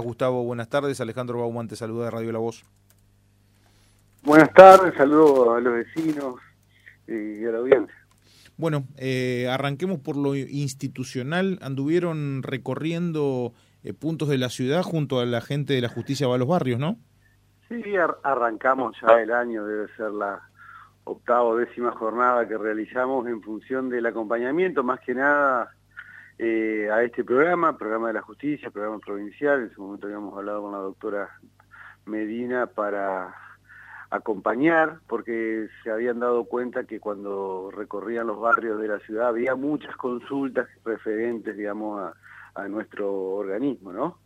Gustavo, buenas tardes. Alejandro Bauman te saluda de Radio La Voz. Buenas tardes, saludo a los vecinos y a la audiencia. Bueno, eh, arranquemos por lo institucional. Anduvieron recorriendo eh, puntos de la ciudad junto a la gente de la justicia va a los barrios, ¿no? Sí, arrancamos ya el año, debe ser la octava o décima jornada que realizamos en función del acompañamiento, más que nada eh, a este programa, programa de la justicia, programa provincial, en su momento habíamos hablado con la doctora Medina para acompañar, porque se habían dado cuenta que cuando recorrían los barrios de la ciudad había muchas consultas referentes, digamos, a, nuestro organismo, ¿no?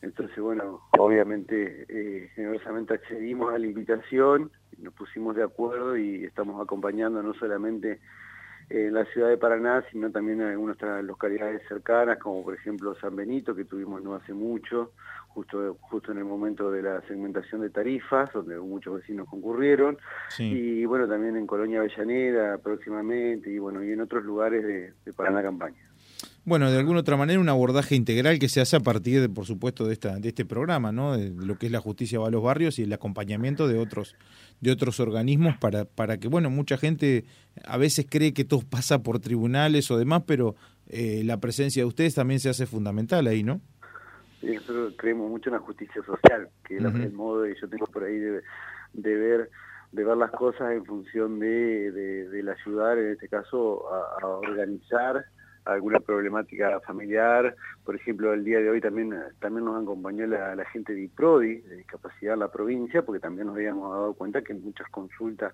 Entonces, bueno, obviamente, eh, generosamente accedimos a la invitación, nos pusimos de acuerdo y estamos acompañando no solamente en la ciudad de Paraná, sino también en algunas localidades cercanas, como por ejemplo San Benito, que tuvimos no hace mucho, justo, justo en el momento de la segmentación de tarifas, donde muchos vecinos concurrieron, y bueno, también en Colonia Avellaneda próximamente, y bueno, y en otros lugares de, de Paraná Campaña. Bueno, de alguna otra manera un abordaje integral que se hace a partir, de, por supuesto, de, esta, de este programa, ¿no? De lo que es la justicia va a los barrios y el acompañamiento de otros, de otros organismos para, para que, bueno, mucha gente a veces cree que todo pasa por tribunales o demás, pero eh, la presencia de ustedes también se hace fundamental ahí, ¿no? Sí, nosotros creemos mucho en la justicia social, que es el modo que yo tengo por ahí de, ver de ver las cosas en función de, de, la ayudar, en este caso, a organizar alguna problemática familiar. Por ejemplo, el día de hoy también, también nos acompañó la, gente de IPRODI, de discapacidad en la provincia, porque también nos habíamos dado cuenta que muchas consultas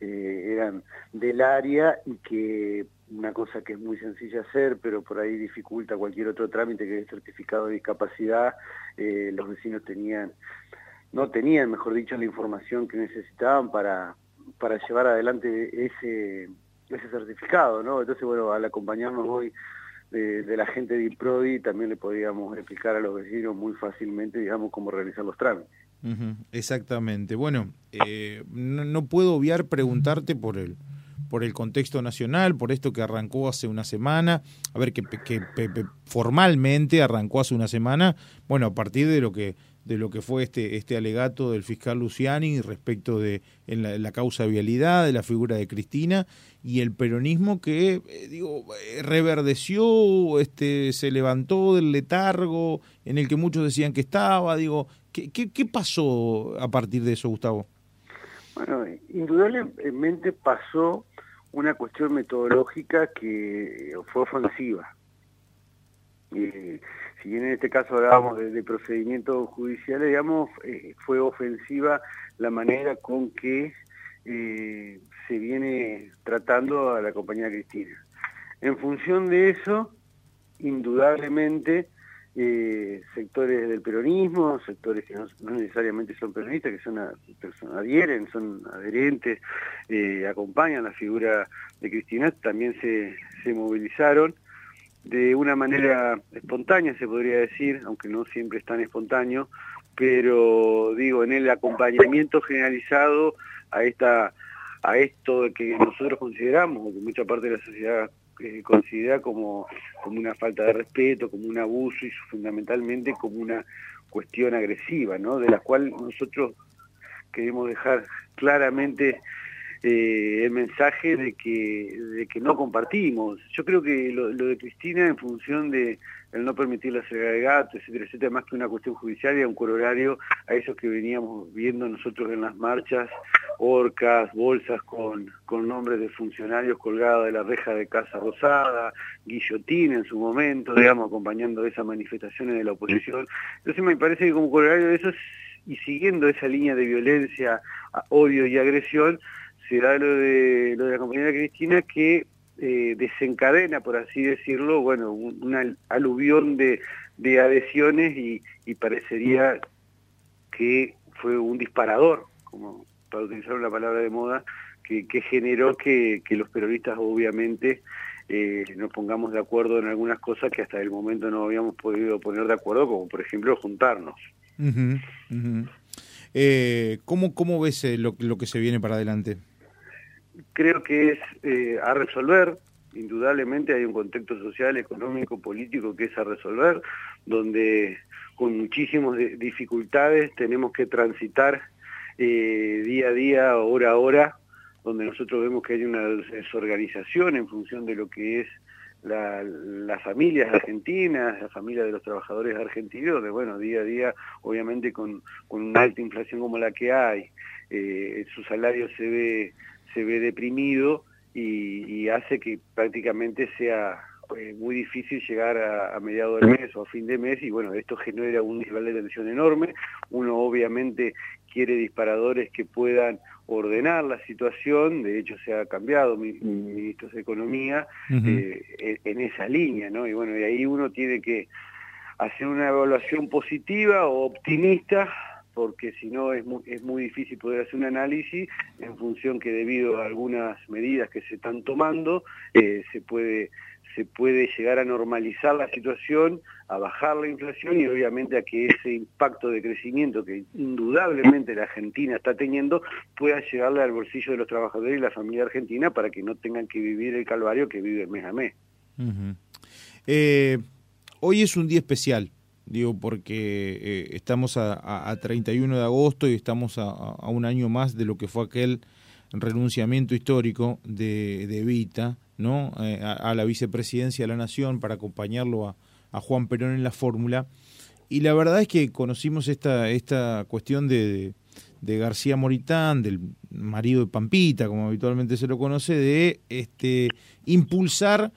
eh, eran del área y que una cosa que es muy sencilla hacer, pero por ahí dificulta cualquier otro trámite que es certificado de discapacidad, eh, los vecinos tenían, no tenían, mejor dicho, la información que necesitaban para, para llevar adelante ese ese certificado, ¿no? Entonces, bueno, al acompañarnos hoy de, la gente de IPRODI, también le podíamos explicar a los vecinos muy fácilmente, digamos, cómo realizar los trámites. exactamente. Bueno, eh, no, puedo obviar preguntarte por el, por el contexto nacional, por esto que arrancó hace una semana, a ver, que, que, formalmente arrancó hace una semana, bueno, a partir de lo que de lo que fue este, este alegato del fiscal Luciani respecto de en la, causa de vialidad, de la figura de Cristina y el peronismo que, eh, digo, eh, reverdeció, este, se levantó del letargo en el que muchos decían que estaba, digo, ¿qué, qué, qué pasó a partir de eso, Gustavo? Bueno, indudablemente pasó una cuestión metodológica que fue ofensiva. Eh, si bien en este caso hablábamos de, procedimientos judiciales, digamos, eh, fue ofensiva la manera con que eh, se viene tratando a la compañía Cristina. En función de eso, indudablemente, eh, sectores del peronismo, sectores que no, necesariamente son peronistas, que son, adhieren, son adherentes, acompañan la figura de Cristina, también se, se movilizaron de una manera espontánea, se podría decir, aunque no siempre es tan espontáneo, pero digo, en el acompañamiento generalizado a esta a esto que nosotros consideramos, o que mucha parte de la sociedad eh, considera como, como una falta de respeto, como un abuso y fundamentalmente como una cuestión agresiva, ¿no? de la cual nosotros queremos dejar claramente eh, el mensaje de que, de que no compartimos. Yo creo que lo, de Cristina, en función de el no permitir la salida de gato, etcétera, etcétera, más que una cuestión judicial, y un corolario a esos que veníamos viendo nosotros en las marchas, orcas, bolsas con, con nombres de funcionarios colgados de la reja de Casa Rosada, guillotín en su momento, digamos, acompañando esas manifestaciones de la oposición. Entonces me parece que como corolario de eso, y siguiendo esa línea de violencia, odio y agresión, da lo de, lo de la compañera Cristina que eh, desencadena, por así decirlo, bueno, una aluvión de, de adhesiones y, parecería que fue un disparador, como para utilizar una palabra de moda, que, generó que, los peronistas obviamente eh, nos pongamos de acuerdo en algunas cosas que hasta el momento no habíamos podido poner de acuerdo, como por ejemplo juntarnos. Eh, ¿cómo, ¿Cómo ves lo, lo que se viene para adelante? Creo que es eh, a resolver, indudablemente hay un contexto social, económico, político que es a resolver, donde con muchísimas dificultades, tenemos que transitar eh, día a día, hora a hora, donde nosotros vemos que hay una desorganización en función de lo que es las familias argentinas, la familia de los trabajadores argentinos, de bueno, día a día, obviamente con, una alta inflación como la que hay, eh, su salario se ve, se ve deprimido y, hace que prácticamente sea eh, muy difícil llegar a, a mediados del mes o a fin de mes y bueno, esto genera un nivel de tensión enorme, uno obviamente quiere disparadores que puedan ordenar la situación, de hecho se ha cambiado mi, ministro de Economía eh, en esa línea, ¿no? Y bueno, y ahí uno tiene que hacer una evaluación positiva o optimista, porque si no es muy, es muy difícil poder hacer un análisis en función que debido a algunas medidas que se están tomando, eh, se puede se puede llegar a normalizar la situación, a bajar la inflación y obviamente a que ese impacto de crecimiento que indudablemente la Argentina está teniendo pueda llegarle al bolsillo de los trabajadores y la familia argentina para que no tengan que vivir el calvario que vive mes a mes. Eh, hoy es un día especial, digo, porque eh, estamos a, 31 de agosto y estamos a, un año más de lo que fue aquel renunciamiento histórico de, de Evita ¿no? Eh, a, la vicepresidencia de la Nación para acompañarlo a, Juan Perón en la fórmula. Y la verdad es que conocimos esta, esta cuestión de, de, García Moritán, del marido de Pampita, como habitualmente se lo conoce, de este, impulsar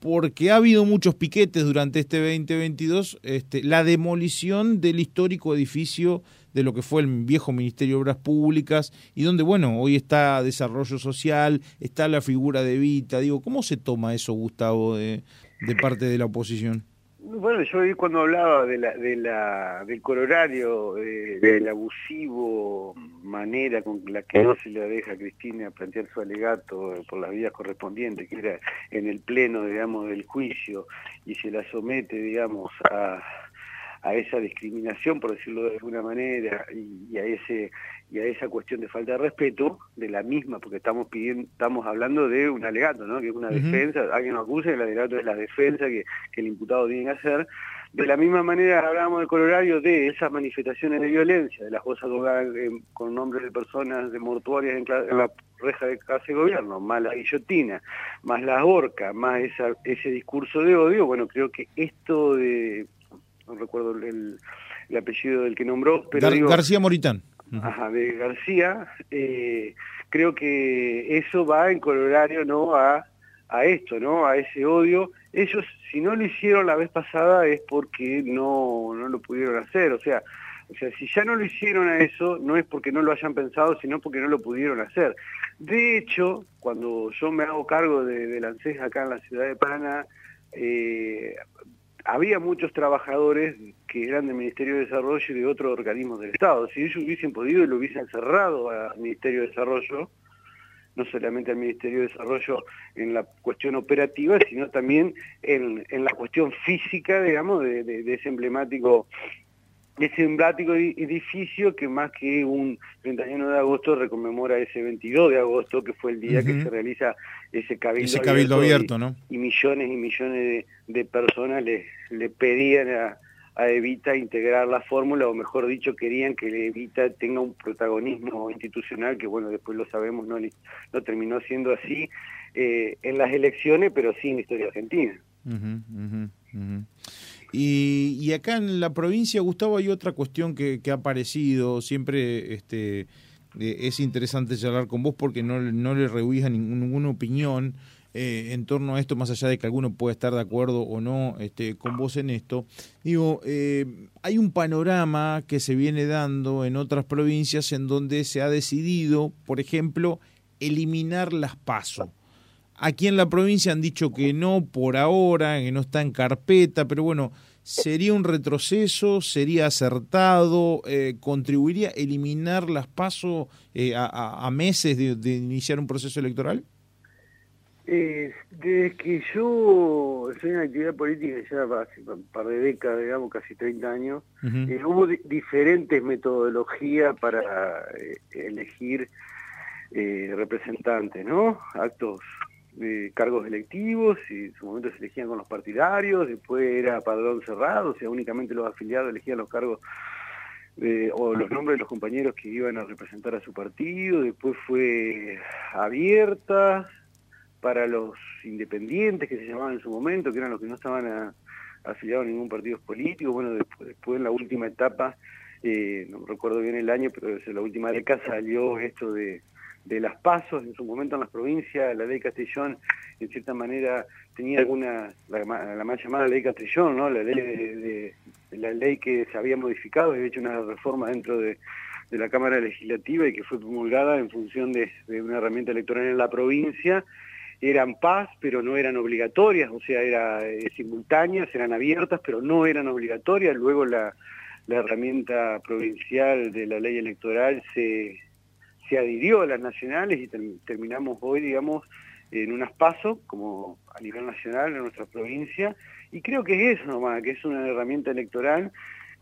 porque ha habido muchos piquetes durante este 2022, este, la demolición del histórico edificio de lo que fue el viejo Ministerio de Obras Públicas y donde, bueno, hoy está desarrollo social, está la figura de Vita. Digo, ¿cómo se toma eso, Gustavo, de, de parte de la oposición? Bueno, yo vi cuando hablaba de la, de la, del colorario, de, del abusivo manera con la que no se le deja a Cristina plantear su alegato por las vías correspondientes, que era en el pleno, digamos, del juicio, y se la somete, digamos, a, a esa discriminación, por decirlo de alguna manera, y, a ese y a esa cuestión de falta de respeto de la misma, porque estamos pidiendo, estamos hablando de un alegato, ¿no? que es una defensa, alguien nos acusa, el alegato es la defensa que, el imputado tiene que hacer. De la misma manera hablábamos de Colorario de esas manifestaciones de violencia, de las cosas con nombres de personas de mortuarias en, la reja de casa de gobierno, más la guillotina, más la horca, más esa, ese discurso de odio, bueno, creo que esto de no recuerdo el, apellido del que nombró, pero García Moritán. Ajá, de García, eh, creo que eso va en colorario ¿no? a, a esto, ¿no? a ese odio. Ellos, si no lo hicieron la vez pasada, es porque no, no lo pudieron hacer. O sea, o sea, si ya no lo hicieron a eso, no es porque no lo hayan pensado, sino porque no lo pudieron hacer. De hecho, cuando yo me hago cargo de, de la ANSES acá en la ciudad de Paraná, eh, había muchos trabajadores que eran del Ministerio de Desarrollo y de otros organismos del Estado. Si ellos hubiesen podido, lo hubiesen cerrado al Ministerio de Desarrollo, no solamente al Ministerio de Desarrollo en la cuestión operativa, sino también en, la cuestión física, digamos, de, ese emblemático ese emblemático edificio que más que un 31 de agosto reconmemora ese 22 de agosto, que fue el día que se realiza ese cabildo, abierto, ¿no? y, millones y millones de, personas le, le pedían a, Evita integrar la fórmula, o mejor dicho, querían que Evita tenga un protagonismo institucional, que bueno, después lo sabemos, no, no terminó siendo así eh, en las elecciones, pero sí en la historia argentina. Y, acá en la provincia, Gustavo, hay otra cuestión que, ha aparecido, siempre este, eh, es interesante charlar con vos porque no, no le rehúyes ninguna opinión eh, en torno a esto, más allá de que alguno pueda estar de acuerdo o no este, con vos en esto. Digo, eh, hay un panorama que se viene dando en otras provincias en donde se ha decidido, por ejemplo, eliminar las pasos. Aquí en la provincia han dicho que no por ahora, que no está en carpeta, pero bueno, ¿sería un retroceso? ¿Sería acertado? Eh, ¿Contribuiría a eliminar las pasos eh, a, meses de, iniciar un proceso electoral? Eh, desde que yo estoy en actividad política ya hace un par de décadas, digamos, casi 30 años, eh, hubo diferentes metodologías para elegir representantes, ¿no? Actos de cargos electivos, y en su momento se elegían con los partidarios, después era padrón cerrado, o sea, únicamente los afiliados elegían los cargos o los nombres de los compañeros que iban a representar a su partido, después fue abierta para los independientes que se llamaban en su momento, que eran los que no estaban afiliados a ningún partido político, bueno, después, después en la última etapa, eh, no recuerdo bien el año, pero desde la última década salió esto de de las pasos en su momento en las provincias, la ley Castellón en cierta manera tenía alguna, la, la más llamada ley Castellón, ¿no? la ley de, la ley que se había modificado, había hecho una reforma dentro de, la Cámara Legislativa y que fue promulgada en función de, una herramienta electoral en la provincia, eran paz, pero no eran obligatorias, o sea, eran eh, simultáneas, eran abiertas, pero no eran obligatorias. Luego la, la herramienta provincial de la ley electoral se, se adhirió a las nacionales y terminamos hoy, digamos, en unas pasos, como a nivel nacional en nuestra provincia, y creo que es eso nomás, que es una herramienta electoral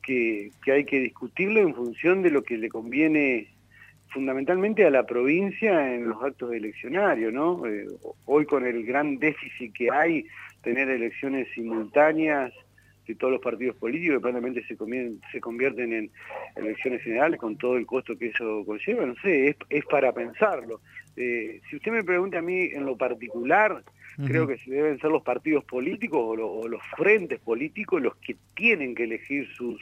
que, que hay que discutirlo en función de lo que le conviene fundamentalmente a la provincia en los actos eleccionarios, ¿no? Eh, hoy con el gran déficit que hay, tener elecciones simultáneas de todos los partidos políticos, que probablemente se, se convierten en elecciones generales con todo el costo que eso conlleva, no sé, es, para pensarlo. Eh, si usted me pregunta a mí en lo particular, creo que deben ser los partidos políticos o los frentes políticos los que tienen que elegir sus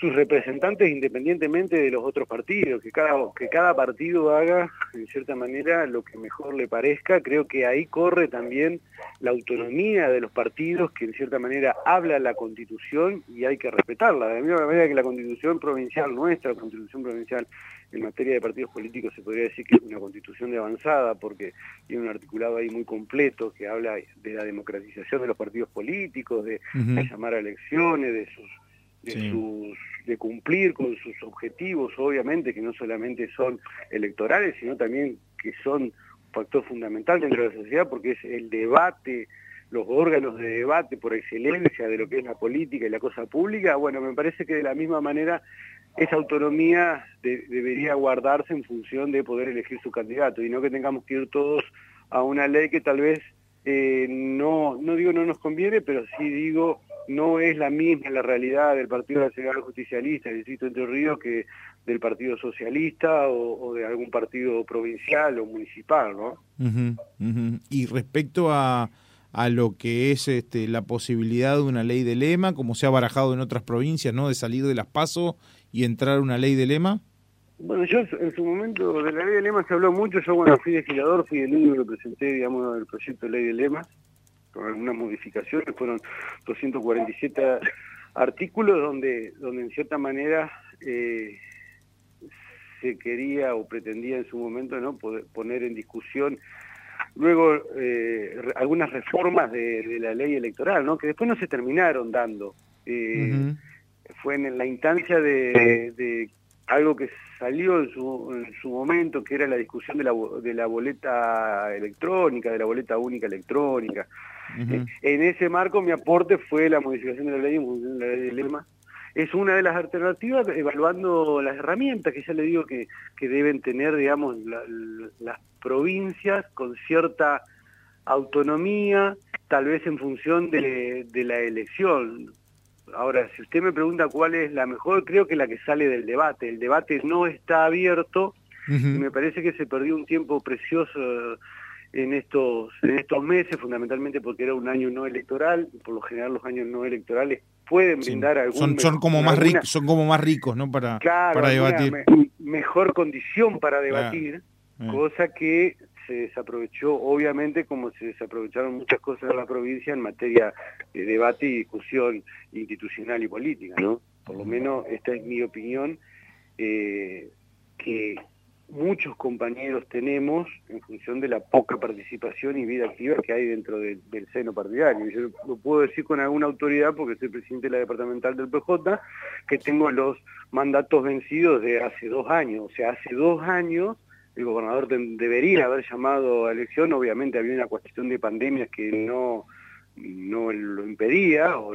sus representantes independientemente de los otros partidos, que cada, que cada partido haga en cierta manera lo que mejor le parezca, creo que ahí corre también la autonomía de los partidos que en cierta manera habla la constitución y hay que respetarla, de la misma manera que la constitución provincial, nuestra constitución provincial en materia de partidos políticos se podría decir que es una constitución de avanzada porque tiene un articulado ahí muy completo que habla de la democratización de los partidos políticos, de llamar a elecciones, de sus de, sus, de cumplir con sus objetivos, obviamente, que no solamente son electorales, sino también que son un factor fundamental dentro de la sociedad, porque es el debate, los órganos de debate por excelencia de lo que es la política y la cosa pública, bueno, me parece que de la misma manera esa autonomía debería guardarse en función de poder elegir su candidato y no que tengamos que ir todos a una ley que tal vez eh, no, no digo no nos conviene, pero sí digo no es la misma la realidad del Partido Nacional Justicialista, el Distrito Entre Ríos, que del Partido Socialista o, de algún partido provincial o municipal, ¿no? Y respecto a, a lo que es este, la posibilidad de una ley de lema, como se ha barajado en otras provincias, ¿no? De salir de las pasos y entrar una ley de lema. Bueno, yo en su momento de la ley de lema se habló mucho, yo cuando fui legislador fui el único que presenté, digamos, el proyecto de ley de lema con algunas modificaciones, fueron 247 artículos donde, donde en cierta manera eh, se quería o pretendía en su momento no poder poner en discusión luego eh, algunas reformas de, la ley electoral, ¿no? que después no se terminaron dando. Eh, fue en la instancia de, de algo que salió en su, en su momento, que era la discusión de la, de la boleta electrónica, de la boleta única electrónica. Eh, en ese marco mi aporte fue la modificación de la ley en función de la ley de lema. Es una de las alternativas evaluando las herramientas que ya le digo que, que deben tener, digamos, las provincias con cierta autonomía, tal vez en función de, de la elección. Ahora, si usted me pregunta cuál es la mejor, creo que la que sale del debate. El debate no está abierto y me parece que se perdió un tiempo precioso en estos, en estos meses, fundamentalmente porque era un año no electoral, por lo general los años no electorales pueden brindar algún... Son, son, como más ricos, son como más ricos, ¿no? Para, para debatir. mejor condición para debatir, cosa que se desaprovechó, obviamente, como se desaprovecharon muchas cosas en la provincia en materia de debate y discusión institucional y política, ¿no? Por lo menos esta es mi opinión, eh, que muchos compañeros tenemos en función de la poca participación y vida activa que hay dentro del seno partidario. Yo lo puedo decir con alguna autoridad porque soy presidente de la departamental del PJ, que tengo los mandatos vencidos de hace dos años. O sea, hace dos años el gobernador debería haber llamado a elección, obviamente había una cuestión de pandemias que no, no lo impedía o,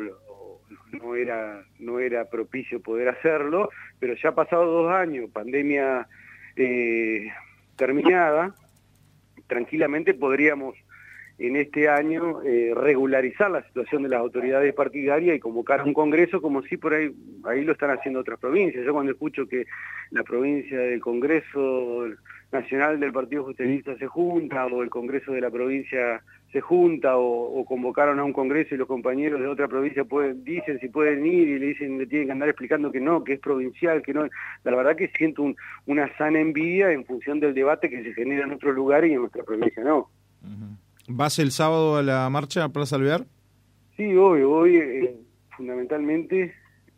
no, era, no era propicio poder hacerlo, pero ya ha pasado dos años, pandemia eh, terminada, tranquilamente podríamos en este año eh, regularizar la situación de las autoridades partidarias y convocar a un congreso como si por ahí, ahí lo están haciendo otras provincias. Yo cuando escucho que la provincia del Congreso Nacional del Partido Justicialista se junta o el Congreso de la provincia se junta o, convocaron a un congreso y los compañeros de otra provincia pueden, dicen si pueden ir y le dicen le tienen que andar explicando que no, que es provincial, que no. La verdad que siento una sana envidia en función del debate que se genera en otros lugares y en nuestra provincia no. ¿Vas el sábado a la marcha a Plaza Alvear? Sí, voy, voy eh, fundamentalmente,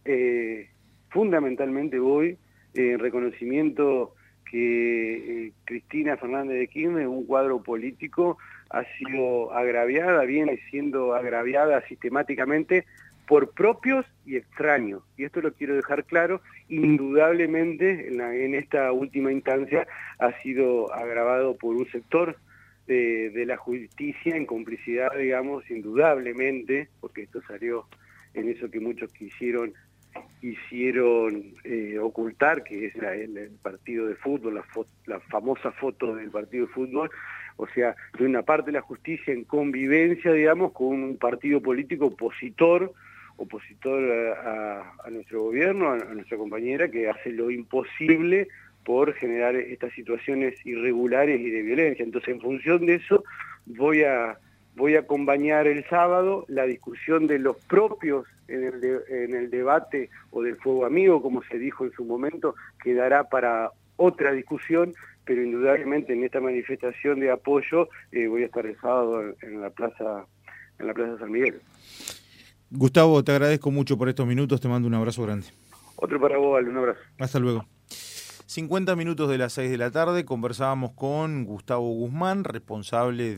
eh, fundamentalmente voy en reconocimiento que eh, Cristina Fernández de Kirchner, un cuadro político, ha sido agraviada, viene siendo agraviada sistemáticamente por propios y extraños. Y esto lo quiero dejar claro, indudablemente en, en esta última instancia ha sido agravado por un sector de, la justicia en complicidad, digamos, indudablemente, porque esto salió en eso que muchos quisieron hicieron eh, ocultar, que es el, partido de fútbol, la, famosa foto del partido de fútbol, o sea, de una parte la justicia en convivencia, digamos, con un partido político opositor, opositor a, nuestro gobierno, a, nuestra compañera, que hace lo imposible por generar estas situaciones irregulares y de violencia. Entonces, en función de eso, voy a, voy a acompañar el sábado la discusión de los propios en el, en el debate o del fuego amigo, como se dijo en su momento, quedará para otra discusión, pero indudablemente en esta manifestación de apoyo eh, voy a estar el sábado en la plaza en la plaza San Miguel. Gustavo, te agradezco mucho por estos minutos, te mando un abrazo grande. Otro para vos, un abrazo. Hasta luego. 50 minutos de las 6 de la tarde conversábamos con Gustavo Guzmán, responsable de